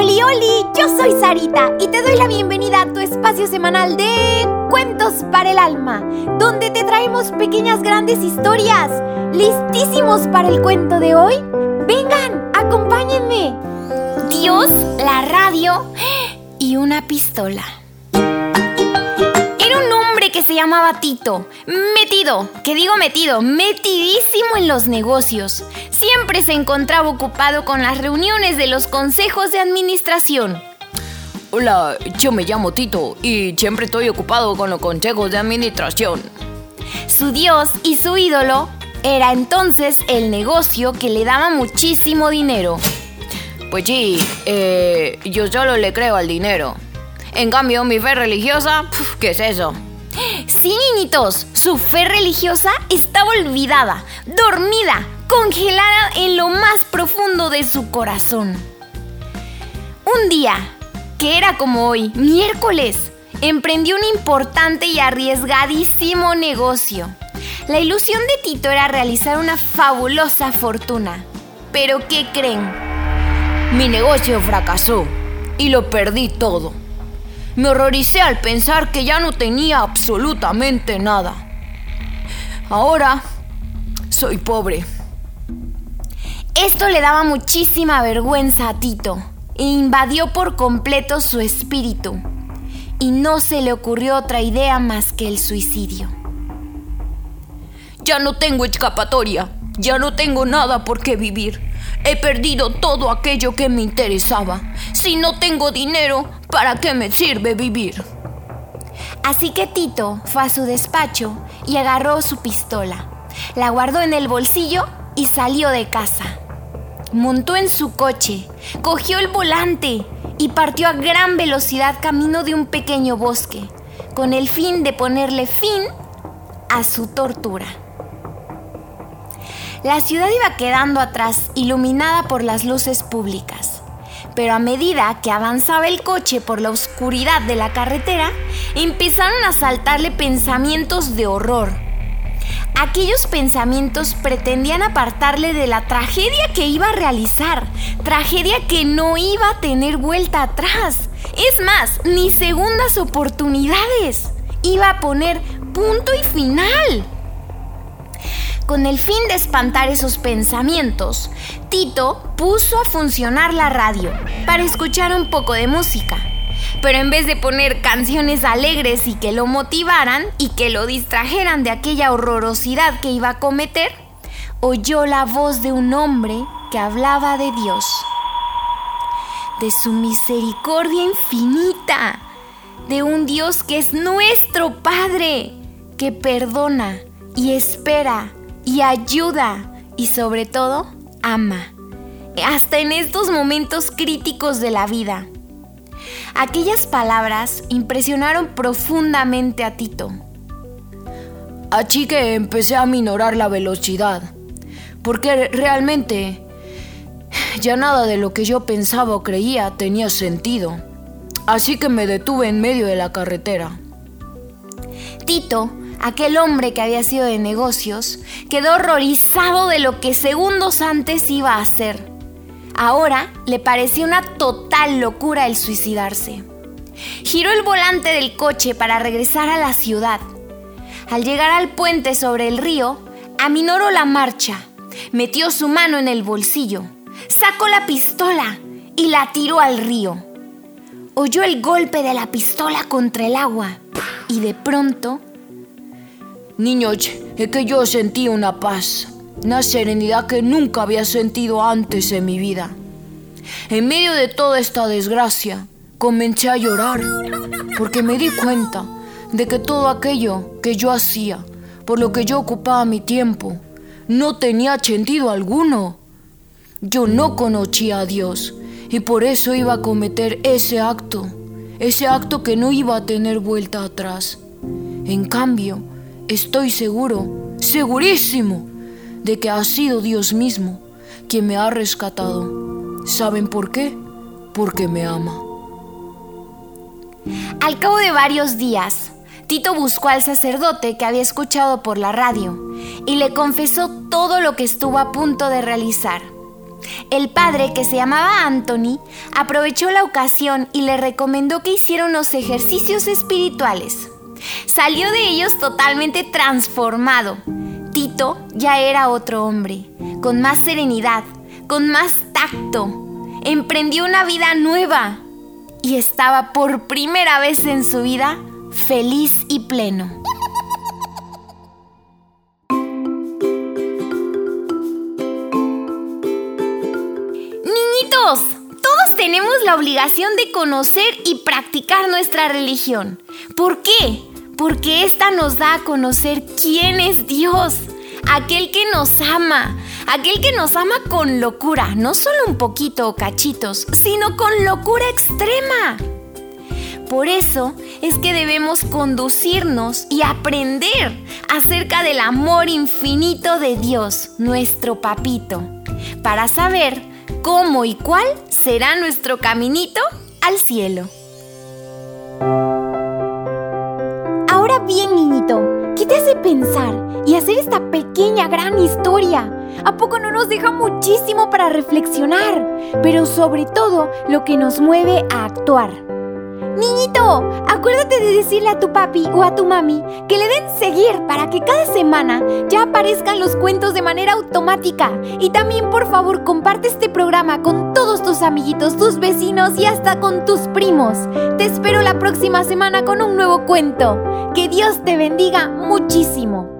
Oli, oli, yo soy Sarita y te doy la bienvenida a tu espacio semanal de Cuentos para el Alma, donde te traemos pequeñas grandes historias. ¿Listísimos para el cuento de hoy? Vengan, acompáñenme. Dios, la radio y una pistola que se llamaba Tito. Metido, que digo metido, metidísimo en los negocios. Se encontraba ocupado con las reuniones de los consejos de administración. Hola, yo me llamo Tito y siempre estoy ocupado con los consejos de administración. Su dios y su ídolo era entonces el negocio que le daba muchísimo dinero. Pues sí, eh, yo solo le creo al dinero. En cambio, mi fe religiosa, ¿qué es eso? Sí, niñitos, su fe religiosa estaba olvidada, dormida, congelada en lo más profundo de su corazón. Un día, que era como hoy, miércoles, emprendió un importante y arriesgadísimo negocio. La ilusión de Tito era realizar una fabulosa fortuna. Pero ¿qué creen? Mi negocio fracasó y lo perdí todo. Me horroricé al pensar que ya no tenía absolutamente nada. Ahora soy pobre. Esto le daba muchísima vergüenza a Tito e invadió por completo su espíritu. Y no se le ocurrió otra idea más que el suicidio. Ya no tengo escapatoria, ya no tengo nada por qué vivir. He perdido todo aquello que me interesaba. Si no tengo dinero, ¿para qué me sirve vivir? Así que Tito fue a su despacho y agarró su pistola. La guardó en el bolsillo y salió de casa. Montó en su coche, cogió el volante y partió a gran velocidad camino de un pequeño bosque, con el fin de ponerle fin a su tortura. La ciudad iba quedando atrás, iluminada por las luces públicas. Pero a medida que avanzaba el coche por la oscuridad de la carretera, empezaron a saltarle pensamientos de horror. Aquellos pensamientos pretendían apartarle de la tragedia que iba a realizar, tragedia que no iba a tener vuelta atrás. Es más, ni segundas oportunidades. Iba a poner punto y final. Con el fin de espantar esos pensamientos, Tito puso a funcionar la radio para escuchar un poco de música. Pero en vez de poner canciones alegres y que lo motivaran y que lo distrajeran de aquella horrorosidad que iba a cometer, oyó la voz de un hombre que hablaba de Dios, de su misericordia infinita, de un Dios que es nuestro Padre, que perdona y espera y ayuda y sobre todo ama, hasta en estos momentos críticos de la vida. Aquellas palabras impresionaron profundamente a Tito. Así que empecé a minorar la velocidad, porque realmente ya nada de lo que yo pensaba o creía tenía sentido. Así que me detuve en medio de la carretera. Tito aquel hombre que había sido de negocios, quedó horrorizado de lo que segundos antes iba a hacer. Ahora le parecía una total locura el suicidarse. Giró el volante del coche para regresar a la ciudad. Al llegar al puente sobre el río, aminoró la marcha, metió su mano en el bolsillo, sacó la pistola y la tiró al río. Oyó el golpe de la pistola contra el agua y de pronto Niños, es que yo sentí una paz, una serenidad que nunca había sentido antes en mi vida. En medio de toda esta desgracia, comencé a llorar porque me di cuenta de que todo aquello que yo hacía, por lo que yo ocupaba mi tiempo, no tenía sentido alguno. Yo no conocía a Dios y por eso iba a cometer ese acto, ese acto que no iba a tener vuelta atrás. En cambio, estoy seguro, segurísimo, de que ha sido Dios mismo quien me ha rescatado. ¿Saben por qué? Porque me ama. Al cabo de varios días, Tito buscó al sacerdote que había escuchado por la radio y le confesó todo lo que estuvo a punto de realizar. El padre, que se llamaba Anthony, aprovechó la ocasión y le recomendó que hiciera unos ejercicios espirituales. Salió de ellos totalmente transformado. Ya era otro hombre, con más serenidad, con más tacto. Emprendió una vida nueva y estaba por primera vez en su vida feliz y pleno. Niñitos, todos tenemos la obligación de conocer y practicar nuestra religión. ¿Por qué? Porque esta nos da a conocer quién es Dios, aquel que nos ama, aquel que nos ama con locura, no solo un poquito o cachitos, sino con locura extrema. Por eso es que debemos conducirnos y aprender acerca del amor infinito de Dios, nuestro papito, para saber cómo y cuál será nuestro caminito al cielo. Ahora bien, niñito, ¿qué te hace pensar y hacer esta pequeña gran historia? ¿A poco no nos deja muchísimo para reflexionar? Pero sobre todo lo que nos mueve a actuar. Niñito, acuérdate de decirle a tu papi o a tu mami que le den seguir para que cada semana ya aparezcan los cuentos de manera automática. Y también por favor comparte este programa con todos tus amiguitos, tus vecinos y hasta con tus primos. Te espero la próxima semana con un nuevo cuento. Que Dios te bendiga muchísimo.